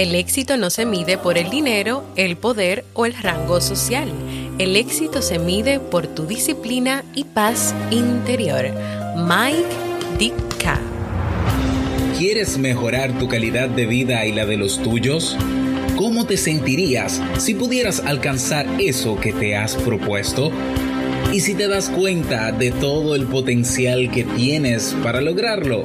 El éxito no se mide por el dinero, el poder o el rango social. El éxito se mide por tu disciplina y paz interior. Mike Ditka. ¿Quieres mejorar tu calidad de vida y la de los tuyos? ¿Cómo te sentirías si pudieras alcanzar eso que te has propuesto? ¿Y si te das cuenta de todo el potencial que tienes para lograrlo?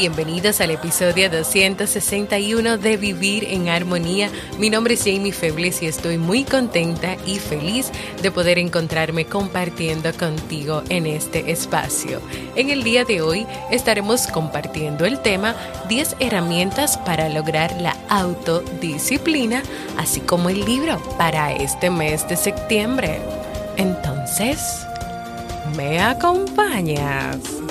Bienvenidos al episodio 261 de Vivir en Armonía. Mi nombre es Jamie Febles y estoy muy contenta y feliz de poder encontrarme compartiendo contigo en este espacio. En el día de hoy estaremos compartiendo el tema 10 herramientas para lograr la autodisciplina, así como el libro para este mes de septiembre. Entonces, ¿me acompañas?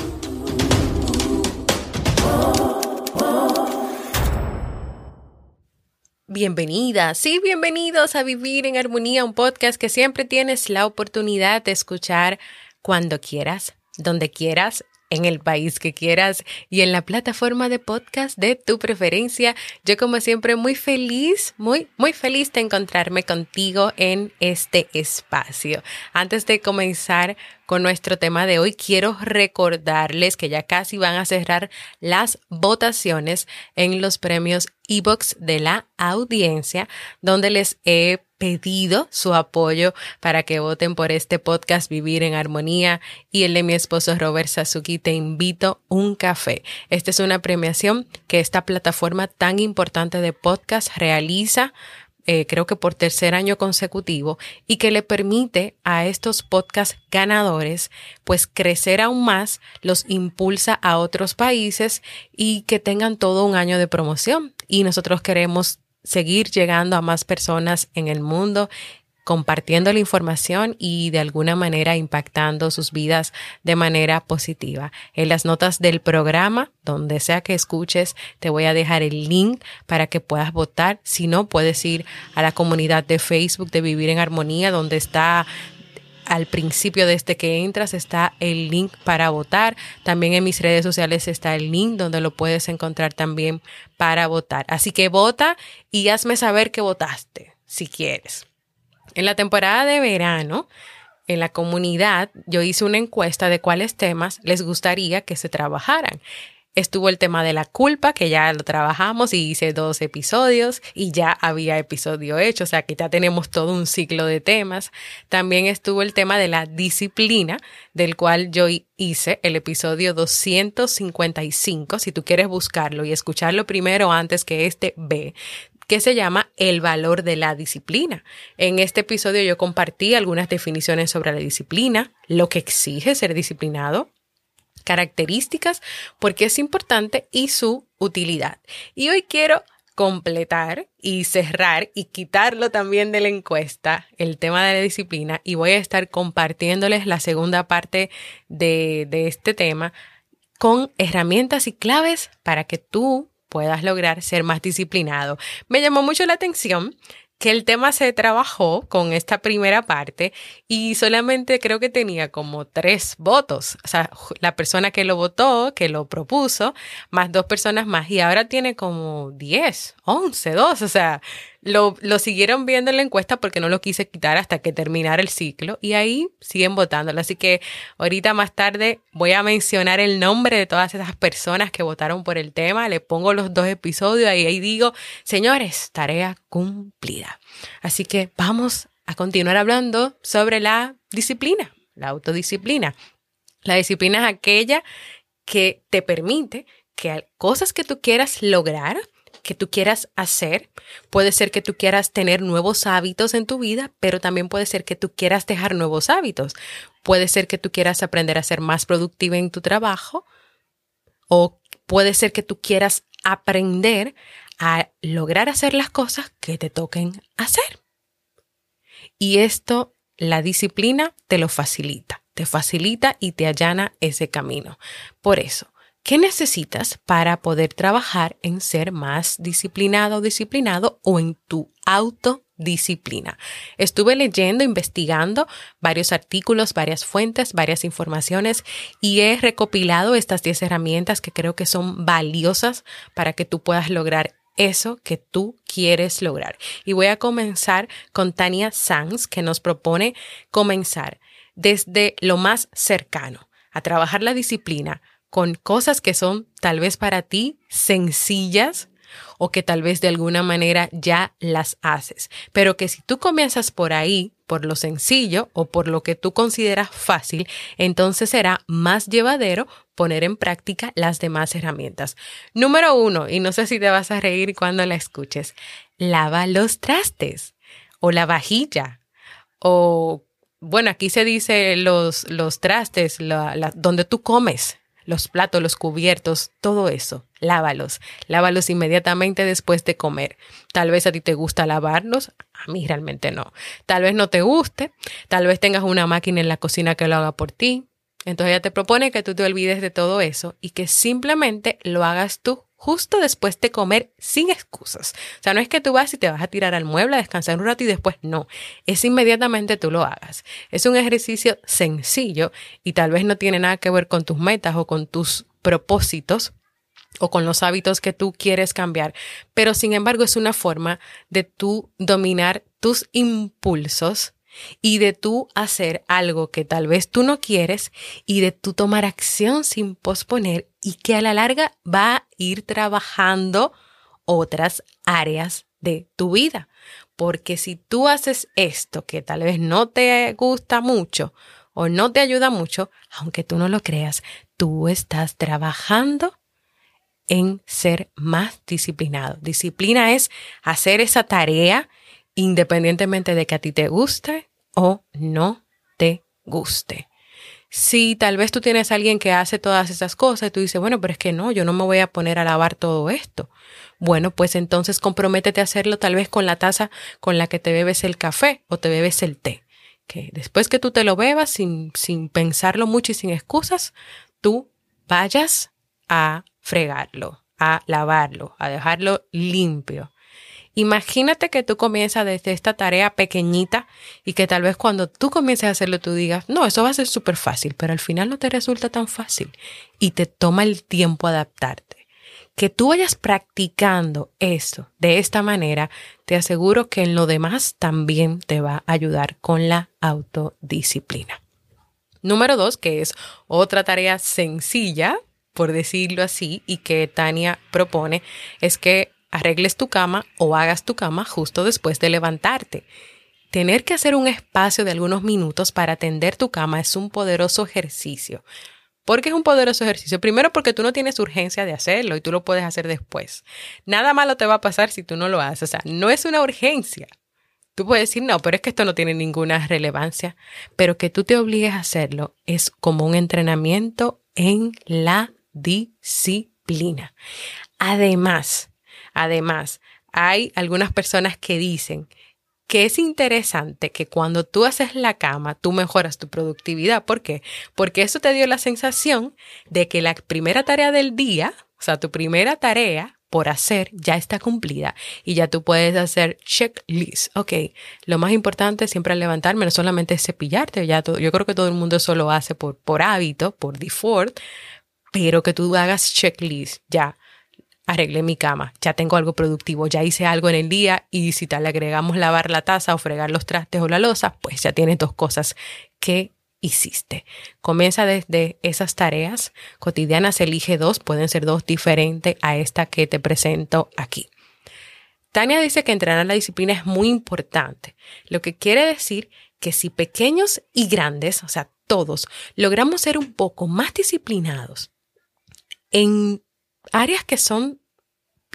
Bienvenidas y bienvenidos a Vivir en Armonía, un podcast que siempre tienes la oportunidad de escuchar cuando quieras, donde quieras en el país que quieras y en la plataforma de podcast de tu preferencia. Yo como siempre muy feliz, muy, muy feliz de encontrarme contigo en este espacio. Antes de comenzar con nuestro tema de hoy, quiero recordarles que ya casi van a cerrar las votaciones en los premios Ebox de la audiencia, donde les he pedido su apoyo para que voten por este podcast Vivir en Armonía y el de mi esposo Robert Sasuki Te invito un café. Esta es una premiación que esta plataforma tan importante de podcast realiza eh, creo que por tercer año consecutivo, y que le permite a estos podcast ganadores pues crecer aún más, los impulsa a otros países y que tengan todo un año de promoción. Y nosotros queremos seguir llegando a más personas en el mundo compartiendo la información y de alguna manera impactando sus vidas de manera positiva. En las notas del programa, donde sea que escuches, te voy a dejar el link para que puedas votar. Si no, puedes ir a la comunidad de Facebook de Vivir en Armonía, donde está al principio desde que entras está el link para votar. También en mis redes sociales está el link donde lo puedes encontrar también para votar. Así que vota y hazme saber que votaste, si quieres. En la temporada de verano, en la comunidad, yo hice una encuesta de cuáles temas les gustaría que se trabajaran. Estuvo el tema de la culpa, que ya lo trabajamos y hice dos episodios y ya había episodio hecho, o sea que ya tenemos todo un ciclo de temas. También estuvo el tema de la disciplina, del cual yo hice el episodio 255. Si tú quieres buscarlo y escucharlo primero antes que este, ve que se llama El valor de la disciplina. En este episodio yo compartí algunas definiciones sobre la disciplina, lo que exige ser disciplinado, características, porque es importante y su utilidad. Y hoy quiero completar y cerrar y quitarlo también de la encuesta, el tema de la disciplina, y voy a estar compartiéndoles la segunda parte de, de este tema con herramientas y claves para que tú puedas lograr ser más disciplinado. Me llamó mucho la atención que el tema se trabajó con esta primera parte y solamente creo que tenía como tres votos. O sea, la persona que lo votó, que lo propuso, más dos personas más y ahora tiene como 10, 11, 12. O sea, lo, siguieron viendo en la encuesta porque no lo quise quitar hasta que terminara el ciclo y ahí siguen votándolo. Así que ahorita más tarde voy a mencionar el nombre de todas esas personas que votaron por el tema. Le pongo los dos episodios y ahí digo, señores, tarea cumplida. Así que vamos a continuar hablando sobre la disciplina, la autodisciplina. La disciplina es aquella que te permite que cosas que tú quieras lograr, que tú quieras hacer, puede ser que tú quieras tener nuevos hábitos en tu vida, pero también puede ser que tú quieras dejar nuevos hábitos. Puede ser que tú quieras aprender a ser más productiva en tu trabajo o puede ser que tú quieras aprender a lograr hacer las cosas que te toquen hacer. Y esto, la disciplina te lo facilita, te facilita y te allana ese camino. Por eso, ¿qué necesitas para poder trabajar en ser más disciplinado o disciplinado o en tu autodisciplina? Estuve leyendo, investigando varios artículos, varias fuentes, varias informaciones y he recopilado estas 10 herramientas que creo que son valiosas para que tú puedas lograr eso que tú quieres lograr. Y voy a comenzar con Tania Sanz, que nos propone comenzar desde lo más cercano, a trabajar la disciplina con cosas que son tal vez para ti sencillas, o que tal vez de alguna manera ya las haces. Pero que si tú comienzas por ahí, por lo sencillo o por lo que tú consideras fácil, entonces será más llevadero poner en práctica las demás herramientas. Número uno, y no sé si te vas a reír cuando la escuches, lava los trastes o la vajilla o bueno, aquí se dice los, los trastes, donde tú comes, los platos, los cubiertos, todo eso, lávalos, lávalos inmediatamente después de comer. Tal vez a ti te gusta lavarlos, a mí realmente no. Tal vez no te guste, tal vez tengas una máquina en la cocina que lo haga por ti. Entonces ella te propone que tú te olvides de todo eso y que simplemente lo hagas tú justo después de comer sin excusas. O sea, no es que tú vas y te vas a tirar al mueble a descansar un rato y después no, es inmediatamente tú lo hagas. Es un ejercicio sencillo y tal vez no tiene nada que ver con tus metas o con tus propósitos o con los hábitos que tú quieres cambiar, pero sin embargo es una forma de tú dominar tus impulsos y de tú hacer algo que tal vez tú no quieres y de tú tomar acción sin posponer y que a la larga va a ir trabajando otras áreas de tu vida. Porque si tú haces esto que tal vez no te gusta mucho o no te ayuda mucho, aunque tú no lo creas, tú estás trabajando en ser más disciplinado. Disciplina es hacer esa tarea independientemente de que a ti te guste o no te guste. Si tal vez tú tienes a alguien que hace todas esas cosas y tú dices, bueno, pero es que no, yo no me voy a poner a lavar todo esto. Bueno, pues entonces comprométete a hacerlo tal vez con la taza con la que te bebes el café o te bebes el té. Que después que tú te lo bebas sin, sin pensarlo mucho y sin excusas, tú vayas a fregarlo, a lavarlo, a dejarlo limpio. Imagínate que tú comienzas desde esta tarea pequeñita y que tal vez cuando tú comiences a hacerlo tú digas, no, eso va a ser súper fácil, pero al final no te resulta tan fácil y te toma el tiempo adaptarte. Que tú vayas practicando eso de esta manera, te aseguro que en lo demás también te va a ayudar con la autodisciplina. Número dos, que es otra tarea sencilla, por decirlo así, y que Tania propone, es que arregles tu cama o hagas tu cama justo después de levantarte. Tener que hacer un espacio de algunos minutos para atender tu cama es un poderoso ejercicio. ¿Por qué es un poderoso ejercicio? Primero porque tú no tienes urgencia de hacerlo y tú lo puedes hacer después. Nada malo te va a pasar si tú no lo haces. O sea, no es una urgencia. Tú puedes decir, no, pero es que esto no tiene ninguna relevancia. Pero que tú te obligues a hacerlo es como un entrenamiento en la disciplina. Además, Además, hay algunas personas que dicen que es interesante que cuando tú haces la cama, tú mejoras tu productividad. ¿Por qué? Porque eso te dio la sensación de que la primera tarea del día, o sea, tu primera tarea por hacer ya está cumplida y ya tú puedes hacer checklist. Ok, lo más importante siempre al levantarme no solamente es cepillarte, ya yo creo que todo el mundo eso lo hace por, por hábito, por default, pero que tú hagas checklist ya arreglé mi cama, ya tengo algo productivo, ya hice algo en el día y si tal le agregamos lavar la taza o fregar los trastes o la losa, pues ya tienes dos cosas que hiciste. Comienza desde esas tareas cotidianas, elige dos, pueden ser dos diferentes a esta que te presento aquí. Tania dice que entrenar la disciplina es muy importante, lo que quiere decir que si pequeños y grandes, o sea, todos, logramos ser un poco más disciplinados en áreas que son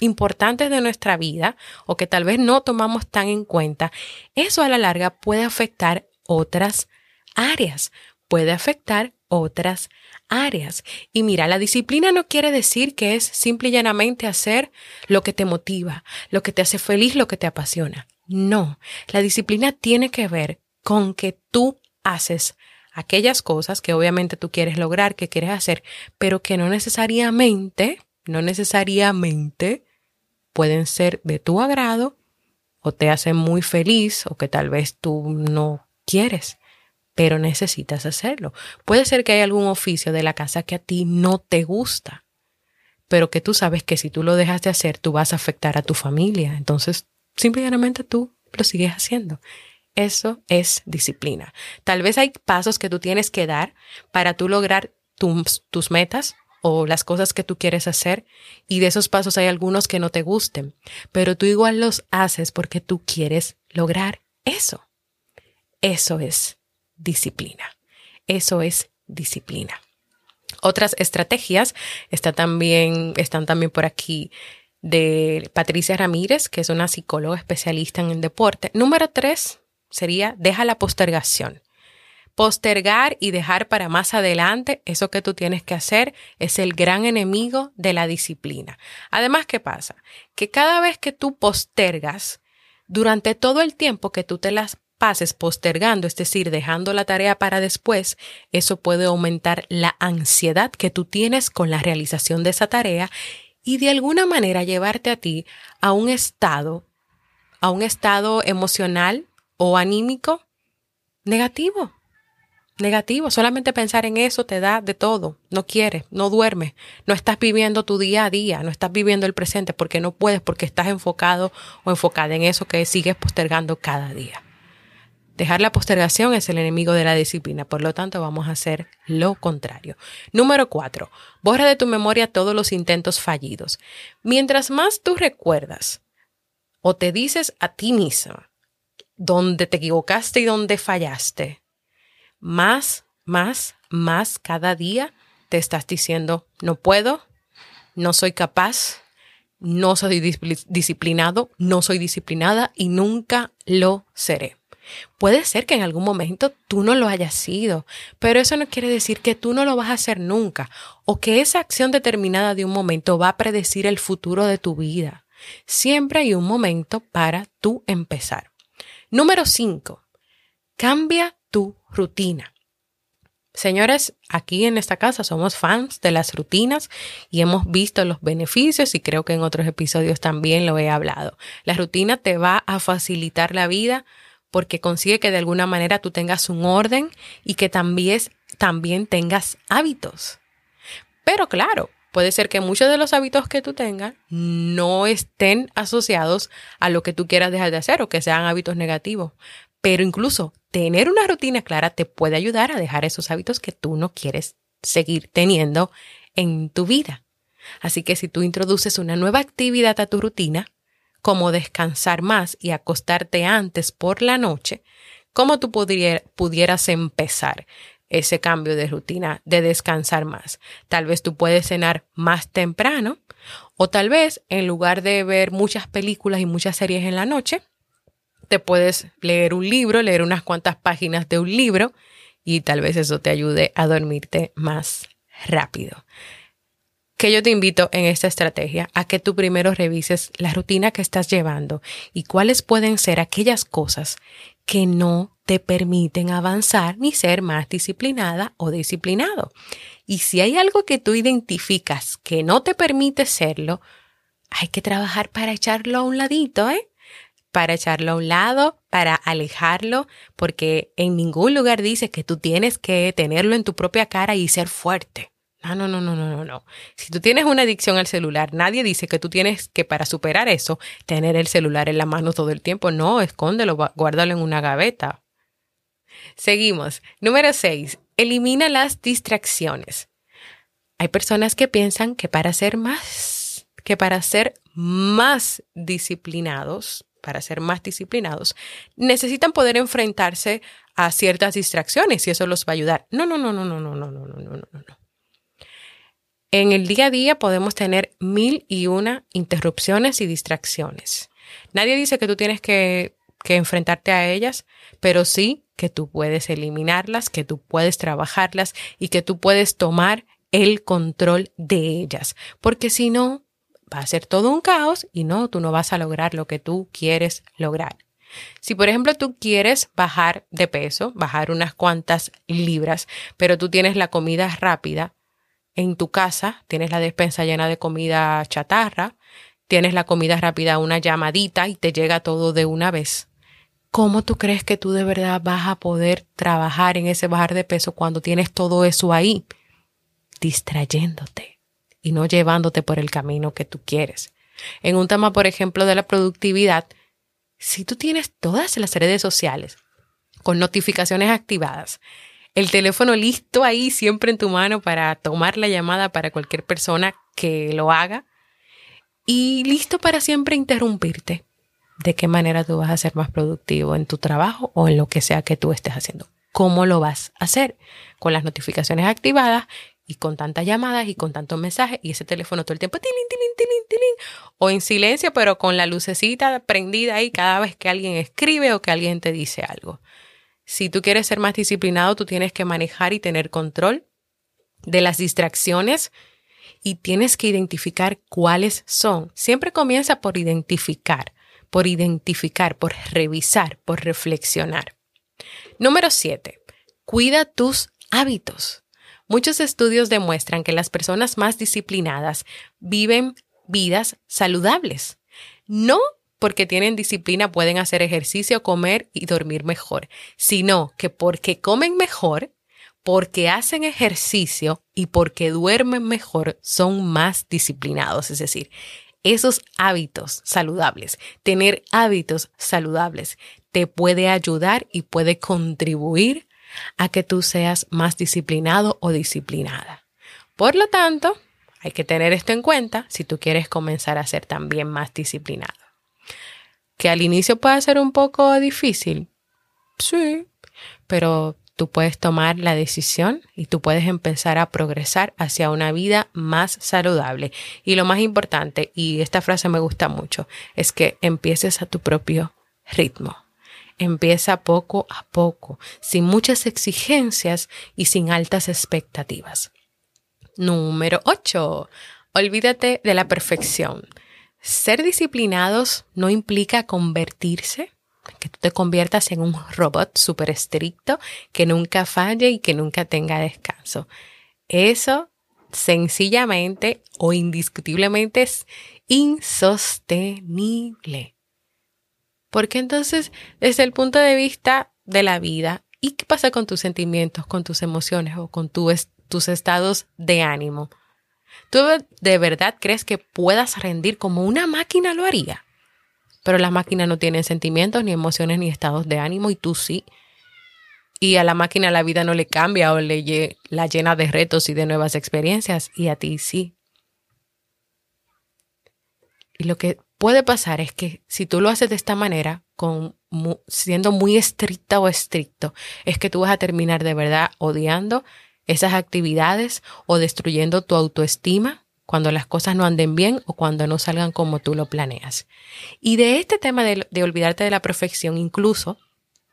importantes de nuestra vida o que tal vez no tomamos tan en cuenta, eso a la larga puede afectar otras áreas, puede afectar otras áreas. Y mira, la disciplina no quiere decir que es simple y llanamente hacer lo que te motiva, lo que te hace feliz, lo que te apasiona. No, la disciplina tiene que ver con que tú haces aquellas cosas que obviamente tú quieres lograr, que quieres hacer, pero que no necesariamente, no necesariamente pueden ser de tu agrado o te hacen muy feliz o que tal vez tú no quieres, pero necesitas hacerlo. Puede ser que hay algún oficio de la casa que a ti no te gusta, pero que tú sabes que si tú lo dejas de hacer, tú vas a afectar a tu familia. Entonces, simplemente tú lo sigues haciendo. Eso es disciplina. Tal vez hay pasos que tú tienes que dar para tú lograr tus, tus metas o las cosas que tú quieres hacer y de esos pasos hay algunos que no te gusten, pero tú igual los haces porque tú quieres lograr eso. Eso es disciplina. Eso es disciplina. Otras estrategias está también, están también por aquí de Patricia Ramírez, que es una psicóloga especialista en el deporte. Número tres, sería deja la postergación. Postergar y dejar para más adelante eso que tú tienes que hacer es el gran enemigo de la disciplina. Además, ¿qué pasa? Que cada vez que tú postergas, durante todo el tiempo que tú te las pases postergando, es decir, dejando la tarea para después, eso puede aumentar la ansiedad que tú tienes con la realización de esa tarea y de alguna manera llevarte a ti a un estado, a un estado emocional o anímico negativo. Negativo, solamente pensar en eso te da de todo. No quieres, no duermes, no estás viviendo tu día a día, no estás viviendo el presente porque no puedes, porque estás enfocado o enfocada en eso que sigues postergando cada día. Dejar la postergación es el enemigo de la disciplina, por lo tanto vamos a hacer lo contrario. Número cuatro, borra de tu memoria todos los intentos fallidos. Mientras más tú recuerdas o te dices a ti misma donde te equivocaste y donde fallaste, más, más, más cada día te estás diciendo, no puedo, no soy capaz, no soy disciplinado, no soy disciplinada y nunca lo seré. Puede ser que en algún momento tú no lo hayas sido, pero eso no quiere decir que tú no lo vas a hacer nunca o que esa acción determinada de un momento va a predecir el futuro de tu vida. Siempre hay un momento para tú empezar. Número 5. Cambia tu rutina. Señores, aquí en esta casa somos fans de las rutinas y hemos visto los beneficios y creo que en otros episodios también lo he hablado. La rutina te va a facilitar la vida porque consigue que de alguna manera tú tengas un orden y que también, también tengas hábitos. Pero claro, puede ser que muchos de los hábitos que tú tengas no estén asociados a lo que tú quieras dejar de hacer o que sean hábitos negativos. Pero incluso tener una rutina clara te puede ayudar a dejar esos hábitos que tú no quieres seguir teniendo en tu vida. Así que si tú introduces una nueva actividad a tu rutina, como descansar más y acostarte antes por la noche, ¿cómo tú pudieras empezar? ese cambio de rutina de descansar más. Tal vez tú puedes cenar más temprano o tal vez en lugar de ver muchas películas y muchas series en la noche, te puedes leer un libro, leer unas cuantas páginas de un libro y tal vez eso te ayude a dormirte más rápido. Que yo te invito en esta estrategia a que tú primero revises la rutina que estás llevando y cuáles pueden ser aquellas cosas que no te permiten avanzar ni ser más disciplinada o disciplinado. Y si hay algo que tú identificas que no te permite serlo, hay que trabajar para echarlo a un ladito, ¿eh? Para echarlo a un lado, para alejarlo, porque en ningún lugar dice que tú tienes que tenerlo en tu propia cara y ser fuerte. No, no, no, no, no, no, no. Si tú tienes una adicción al celular, nadie dice que tú tienes que para superar eso tener el celular en la mano todo el tiempo. No, escóndelo, guárdalo en una gaveta. Seguimos. Número 6. Elimina las distracciones. Hay personas que piensan que para ser más, que para ser más disciplinados, para ser más disciplinados, necesitan poder enfrentarse a ciertas distracciones y eso los va a ayudar. No, no, no, no, no, no, no, no, no, no, no. En el día a día podemos tener mil y una interrupciones y distracciones. Nadie dice que tú tienes que, que enfrentarte a ellas, pero sí que tú puedes eliminarlas, que tú puedes trabajarlas y que tú puedes tomar el control de ellas, porque si no, va a ser todo un caos y no, tú no vas a lograr lo que tú quieres lograr. Si por ejemplo tú quieres bajar de peso, bajar unas cuantas libras, pero tú tienes la comida rápida en tu casa, tienes la despensa llena de comida chatarra, tienes la comida rápida una llamadita y te llega todo de una vez. ¿Cómo tú crees que tú de verdad vas a poder trabajar en ese bajar de peso cuando tienes todo eso ahí? Distrayéndote y no llevándote por el camino que tú quieres. En un tema, por ejemplo, de la productividad, si tú tienes todas las redes sociales con notificaciones activadas, el teléfono listo ahí siempre en tu mano para tomar la llamada para cualquier persona que lo haga y listo para siempre interrumpirte. ¿De qué manera tú vas a ser más productivo en tu trabajo o en lo que sea que tú estés haciendo? ¿Cómo lo vas a hacer? Con las notificaciones activadas y con tantas llamadas y con tantos mensajes y ese teléfono todo el tiempo tilín, tilín, tilín, tilín, o en silencio pero con la lucecita prendida ahí cada vez que alguien escribe o que alguien te dice algo. Si tú quieres ser más disciplinado, tú tienes que manejar y tener control de las distracciones y tienes que identificar cuáles son. Siempre comienza por identificar, por identificar, por revisar, por reflexionar. Número 7. Cuida tus hábitos. Muchos estudios demuestran que las personas más disciplinadas viven vidas saludables. No porque tienen disciplina pueden hacer ejercicio, comer y dormir mejor, sino que porque comen mejor, porque hacen ejercicio y porque duermen mejor son más disciplinados. Es decir, esos hábitos saludables, tener hábitos saludables, te puede ayudar y puede contribuir a que tú seas más disciplinado o disciplinada. Por lo tanto, hay que tener esto en cuenta si tú quieres comenzar a ser también más disciplinado. Que al inicio pueda ser un poco difícil, sí, pero tú puedes tomar la decisión y tú puedes empezar a progresar hacia una vida más saludable. Y lo más importante, y esta frase me gusta mucho, es que empieces a tu propio ritmo. Empieza poco a poco, sin muchas exigencias y sin altas expectativas. Número 8. Olvídate de la perfección. Ser disciplinados no implica convertirse, que tú te conviertas en un robot súper estricto, que nunca falle y que nunca tenga descanso. Eso sencillamente o indiscutiblemente es insostenible. Porque entonces, desde el punto de vista de la vida, ¿y qué pasa con tus sentimientos, con tus emociones o con tus estados de ánimo? ¿Tú de verdad crees que puedas rendir como una máquina lo haría? Pero las máquinas no tienen sentimientos, ni emociones, ni estados de ánimo, y tú sí. Y a la máquina la vida no le cambia o le la llena de retos y de nuevas experiencias, y a ti sí. Y lo que puede pasar es que si tú lo haces de esta manera, con, siendo muy estricta o estricto, es que tú vas a terminar de verdad odiando esas actividades o destruyendo tu autoestima cuando las cosas no anden bien o cuando no salgan como tú lo planeas. Y de este tema de, de olvidarte de la perfección, incluso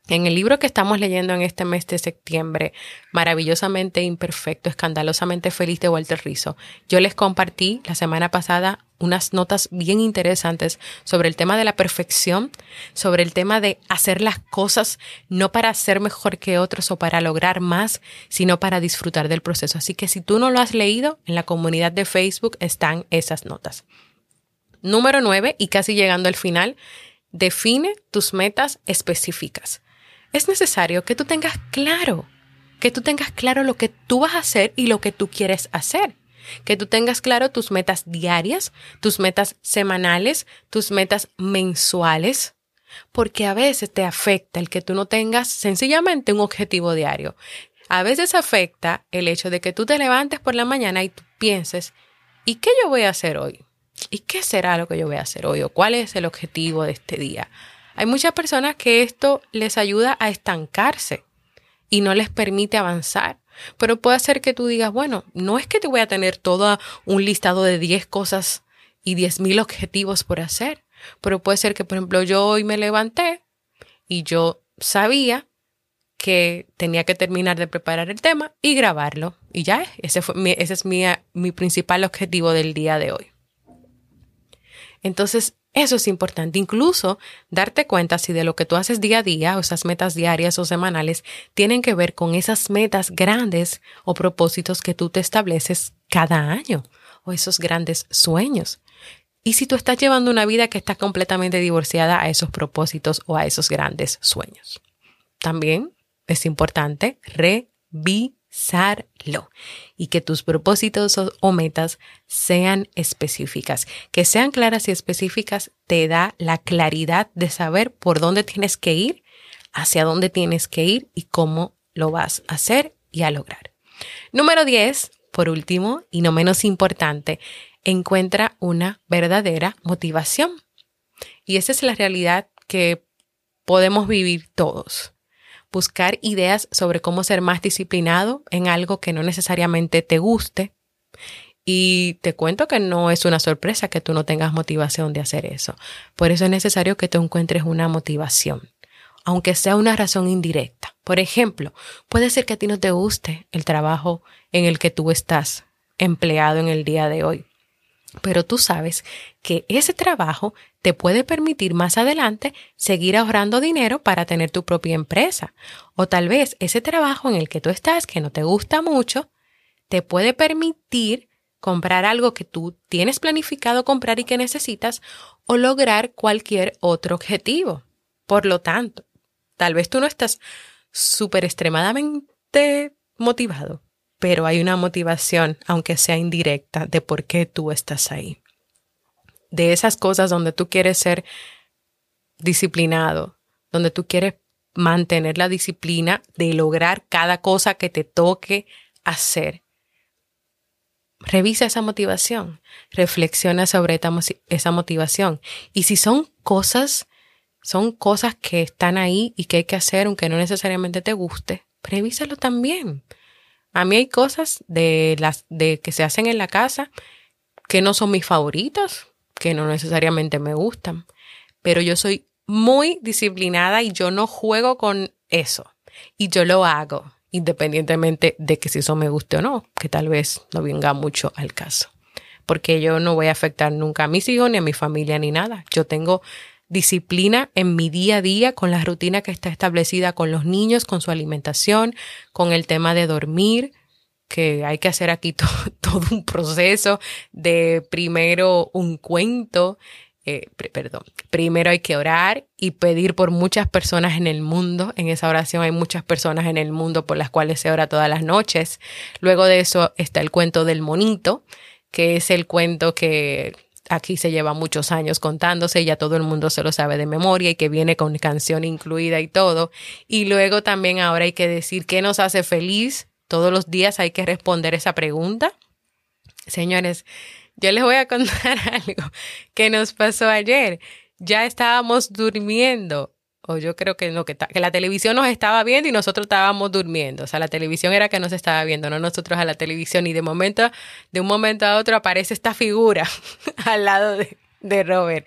en el libro que estamos leyendo en este mes de septiembre, Maravillosamente Imperfecto, Escandalosamente Feliz de Walter Rizzo, yo les compartí la semana pasada unas notas bien interesantes sobre el tema de la perfección, sobre el tema de hacer las cosas no para ser mejor que otros o para lograr más, sino para disfrutar del proceso. Así que si tú no lo has leído, en la comunidad de Facebook están esas notas. Número 9, y casi llegando al final, define tus metas específicas es necesario que tú tengas claro, que tú tengas claro lo que tú vas a hacer y lo que tú quieres hacer. Que tú tengas claro tus metas diarias, tus metas semanales, tus metas mensuales, porque a veces te afecta el que tú no tengas sencillamente un objetivo diario. A veces afecta el hecho de que tú te levantes por la mañana y tú pienses, ¿y qué yo voy a hacer hoy? ¿y qué será lo que yo voy a hacer hoy? ¿O cuál es el objetivo de este día? Hay muchas personas que esto les ayuda a estancarse y no les permite avanzar. Pero puede ser que tú digas, bueno, no es que te voy a tener todo un listado de 10 cosas y 10 mil objetivos por hacer, pero puede ser que, por ejemplo, yo hoy me levanté y yo sabía que tenía que terminar de preparar el tema y grabarlo. Y ya, ese, fue ese es mi, mi principal objetivo del día de hoy. Entonces, eso es importante. Incluso darte cuenta si de lo que tú haces día a día, o esas metas diarias o semanales, tienen que ver con esas metas grandes o propósitos que tú te estableces cada año, o esos grandes sueños. Y si tú estás llevando una vida que está completamente divorciada a esos propósitos o a esos grandes sueños. También es importante y que tus propósitos o, metas sean específicas. Que sean claras y específicas te da la claridad de saber por dónde tienes que ir, hacia dónde tienes que ir y cómo lo vas a hacer y a lograr. Número 10, por último y no menos importante, encuentra una verdadera motivación. Y esa es la realidad que podemos vivir todos buscar ideas sobre cómo ser más disciplinado en algo que no necesariamente te guste. Y te cuento que no es una sorpresa que tú no tengas motivación de hacer eso. Por eso es necesario que tú encuentres una motivación, aunque sea una razón indirecta. Por ejemplo, puede ser que a ti no te guste el trabajo en el que tú estás empleado en el día de hoy. Pero tú sabes que ese trabajo te puede permitir más adelante seguir ahorrando dinero para tener tu propia empresa. O tal vez ese trabajo en el que tú estás, que no te gusta mucho, te puede permitir comprar algo que tú tienes planificado comprar y que necesitas o lograr cualquier otro objetivo. Por lo tanto, tal vez tú no estás súper extremadamente motivado, pero hay una motivación, aunque sea indirecta, de por qué tú estás ahí. De esas cosas donde tú quieres ser disciplinado, donde tú quieres mantener la disciplina de lograr cada cosa que te toque hacer. Revisa esa motivación, reflexiona sobre esa motivación. Y si son cosas, son cosas que están ahí y que hay que hacer, aunque no necesariamente te guste, revísalo también. A mí hay cosas de las de que se hacen en la casa que no son mis favoritas, que no necesariamente me gustan, pero yo soy muy disciplinada y yo no juego con eso. Y yo lo hago, independientemente de que si eso me guste o no, que tal vez no venga mucho al caso. Porque yo no voy a afectar nunca a mis hijos, ni a mi familia, ni nada. Yo tengo disciplina en mi día a día con la rutina que está establecida con los niños, con su alimentación, con el tema de dormir, que hay que hacer aquí todo, un proceso de primero un cuento, eh, perdón, primero hay que orar y pedir por muchas personas en el mundo. En esa oración hay muchas personas en el mundo por las cuales se ora todas las noches. Luego de eso está el cuento del monito, que es el cuento que aquí se lleva muchos años contándose, ya todo el mundo se lo sabe de memoria y que viene con canción incluida y todo. Y luego también ahora hay que decir qué nos hace feliz. Todos los días hay que responder esa pregunta. Señores, yo les voy a contar algo que nos pasó ayer. Ya estábamos durmiendo o yo creo que no, que, la televisión nos estaba viendo y nosotros estábamos durmiendo. O sea, la televisión era que nos estaba viendo, no nosotros a la televisión. Y de momento, de un momento a otro aparece esta figura al lado de, de Robert.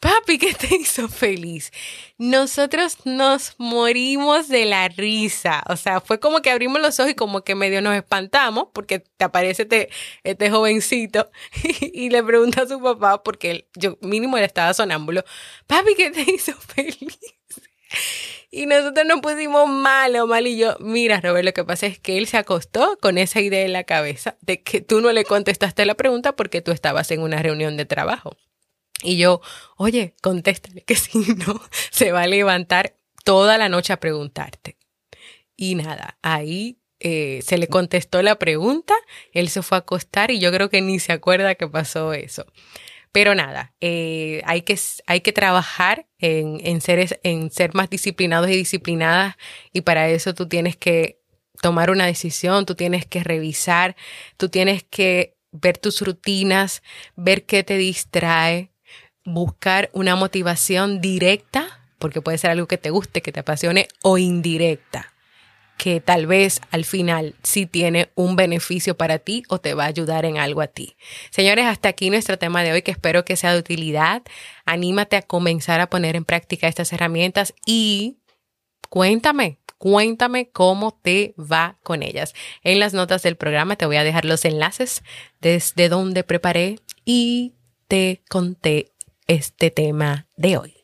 Papi, ¿qué te hizo feliz? Nosotros nos morimos de la risa. O sea, fue como que abrimos los ojos y como que medio nos espantamos porque te aparece este, este jovencito y, le pregunta a su papá, porque yo mínimo él estaba sonámbulo, papi, ¿qué te hizo feliz? Y nosotros nos pusimos mal o mal y yo, mira, Robert, lo que pasa es que él se acostó con esa idea en la cabeza de que tú no le contestaste la pregunta porque tú estabas en una reunión de trabajo. Y yo, oye, contéstale que si no, se va a levantar toda la noche a preguntarte. Y nada, ahí eh, se le contestó la pregunta, él se fue a acostar y yo creo que ni se acuerda que pasó eso. Pero nada, eh, hay, que, hay que trabajar en, en, ser, en ser más disciplinados y disciplinadas y para eso tú tienes que tomar una decisión, tú tienes que revisar, tú tienes que ver tus rutinas, ver qué te distrae, buscar una motivación directa, porque puede ser algo que te guste, que te apasione, o indirecta que tal vez al final sí tiene un beneficio para ti o te va a ayudar en algo a ti. Señores, hasta aquí nuestro tema de hoy que espero que sea de utilidad. Anímate a comenzar a poner en práctica estas herramientas y cuéntame, cuéntame cómo te va con ellas. En las notas del programa te voy a dejar los enlaces desde donde preparé y te conté este tema de hoy.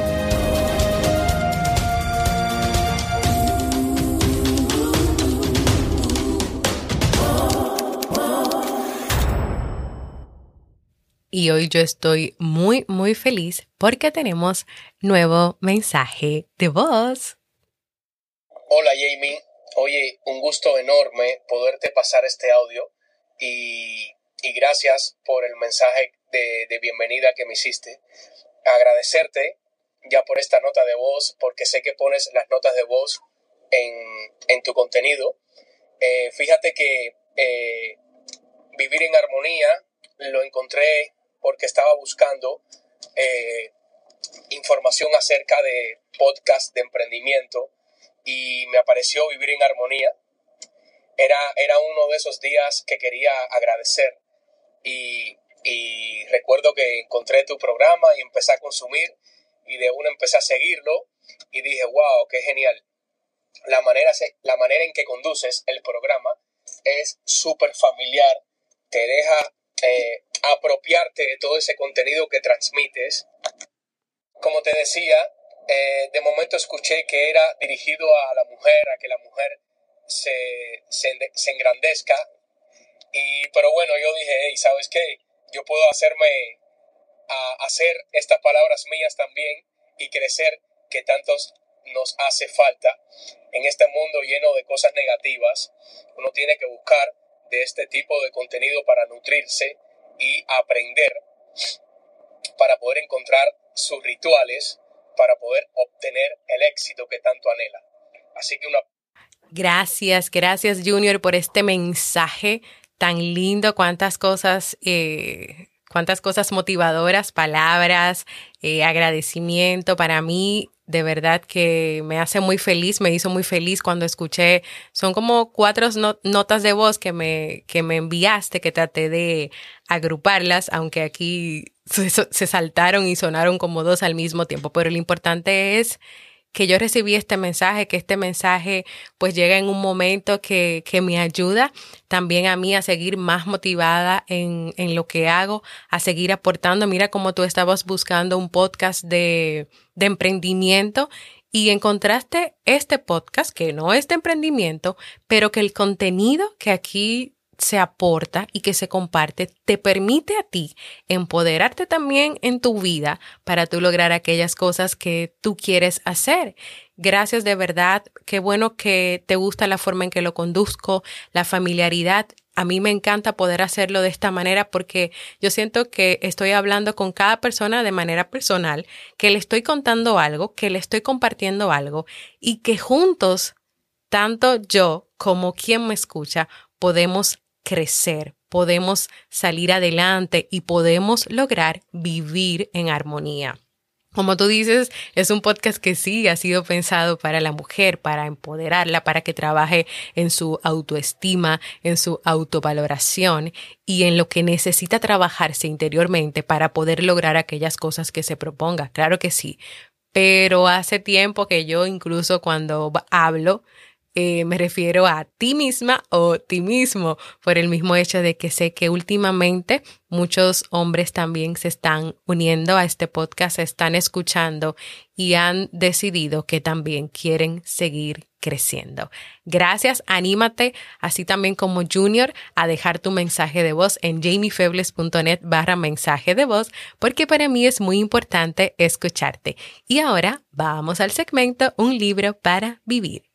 Y hoy yo estoy muy, muy feliz porque tenemos nuevo mensaje de voz. Hola Jamie, oye, un gusto enorme poderte pasar este audio y, gracias por el mensaje de, de, bienvenida que me hiciste. Agradecerte ya por esta nota de voz porque sé que pones las notas de voz en, en tu contenido. Eh, fíjate que eh, vivir en armonía lo encontré porque estaba buscando eh, información acerca de podcast de emprendimiento y me apareció Vivir en Armonía. Era, era uno de esos días que quería agradecer y, recuerdo que encontré tu programa y empecé a consumir y de uno empecé a seguirlo y dije, wow, qué genial. La manera, la manera en que conduces el programa es súper familiar, te deja eh, apropiarte de todo ese contenido que transmites. Como te decía, eh, de momento escuché que era dirigido a la mujer, a que la mujer se, se, engrandezca. Y, pero bueno, yo dije, hey, ¿sabes qué? Yo puedo hacerme a hacer estas palabras mías también y crecer que tantos nos hace falta en este mundo lleno de cosas negativas. Uno tiene que buscar de este tipo de contenido para nutrirse y aprender para poder encontrar sus rituales para poder obtener el éxito que tanto anhela. Así que una... Gracias, gracias Junior por este mensaje tan lindo, cuántas cosas, eh, cuántas cosas motivadoras, palabras, eh, agradecimiento. Para mí de verdad que me hace muy feliz, me hizo muy feliz cuando escuché, son como cuatro notas de voz que me, que me enviaste, que traté de agruparlas, aunque aquí se, se saltaron y sonaron como dos al mismo tiempo, pero lo importante es que yo recibí este mensaje, que este mensaje pues llega en un momento que, que me ayuda también a mí a seguir más motivada en, en, lo que hago, a seguir aportando. Mira como tú estabas buscando un podcast de, de emprendimiento y encontraste este podcast que no es de emprendimiento, pero que el contenido que aquí se aporta y que se comparte te permite a ti empoderarte también en tu vida para tú lograr aquellas cosas que tú quieres hacer. Gracias de verdad. Qué bueno que te gusta la forma en que lo conduzco, la familiaridad. A mí me encanta poder hacerlo de esta manera porque yo siento que estoy hablando con cada persona de manera personal, que le estoy contando algo, que le estoy compartiendo algo y que juntos, tanto yo como quien me escucha, podemos crecer, podemos salir adelante y podemos lograr vivir en armonía. Como tú dices, es un podcast que sí ha sido pensado para la mujer, para empoderarla, para que trabaje en su autoestima, en su autovaloración y en lo que necesita trabajarse interiormente para poder lograr aquellas cosas que se proponga. Claro que sí. Pero hace tiempo que yo incluso cuando hablo eh, me refiero a ti misma o ti mismo, por el mismo hecho de que sé que últimamente muchos hombres también se están uniendo a este podcast, se están escuchando y han decidido que también quieren seguir creciendo. Gracias, anímate, así también como Junior, a dejar tu mensaje de voz en jamiefebles.net barra mensaje de voz, porque para mí es muy importante escucharte. Y ahora vamos al segmento Un libro para vivir.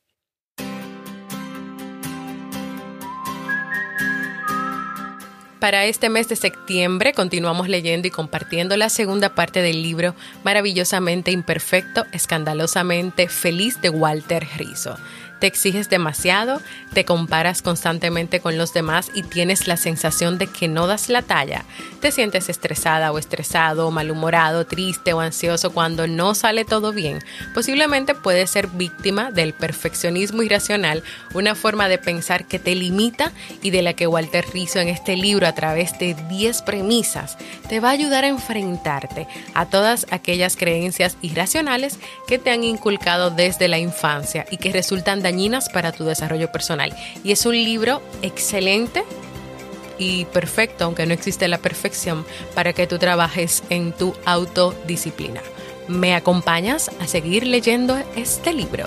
Para este mes de septiembre continuamos leyendo y compartiendo la segunda parte del libro Maravillosamente Imperfecto, Escandalosamente Feliz de Walter Rizzo te exiges demasiado, te comparas constantemente con los demás y tienes la sensación de que no das la talla. Te sientes estresada o estresado, malhumorado, triste o ansioso cuando no sale todo bien. Posiblemente puedes ser víctima del perfeccionismo irracional, una forma de pensar que te limita y de la que Walter Rizzo en este libro a través de 10 premisas te va a ayudar a enfrentarte a todas aquellas creencias irracionales que te han inculcado desde la infancia y que resultan para tu desarrollo personal. Y es un libro excelente y perfecto, aunque no existe la perfección, para que tú trabajes en tu autodisciplina. ¿Me acompañas a seguir leyendo este libro?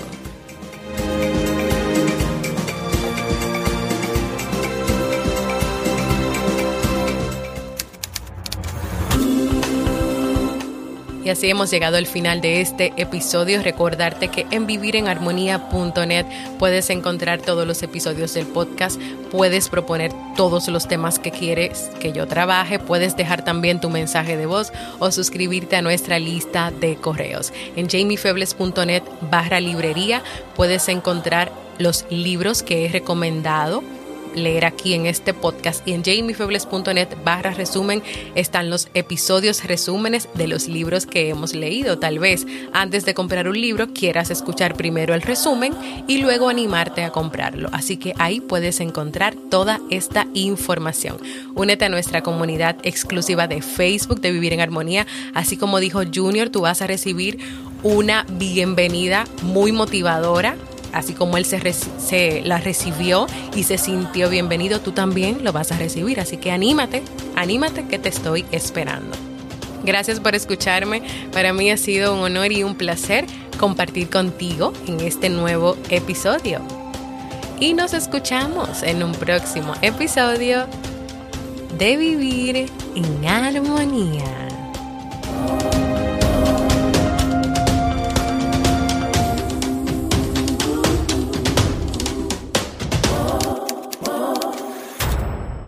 Y así hemos llegado al final de este episodio. Recordarte que en vivirenarmonía.net puedes encontrar todos los episodios del podcast, puedes proponer todos los temas que quieres que yo trabaje, puedes dejar también tu mensaje de voz o suscribirte a nuestra lista de correos. En jamiefebles.net barra librería puedes encontrar los libros que he recomendado leer aquí en este podcast y en jamiefebles.net barra resumen están los episodios resúmenes de los libros que hemos leído. Tal vez antes de comprar un libro quieras escuchar primero el resumen y luego animarte a comprarlo. Así que ahí puedes encontrar toda esta información. Únete a nuestra comunidad exclusiva de Facebook de Vivir en Armonía. Así como dijo Junior, tú vas a recibir una bienvenida muy motivadora así como él se, la recibió y se sintió bienvenido, tú también lo vas a recibir. Así que anímate, anímate que te estoy esperando. Gracias por escucharme. Para mí ha sido un honor y un placer compartir contigo en este nuevo episodio. Y nos escuchamos en un próximo episodio de Vivir en Armonía.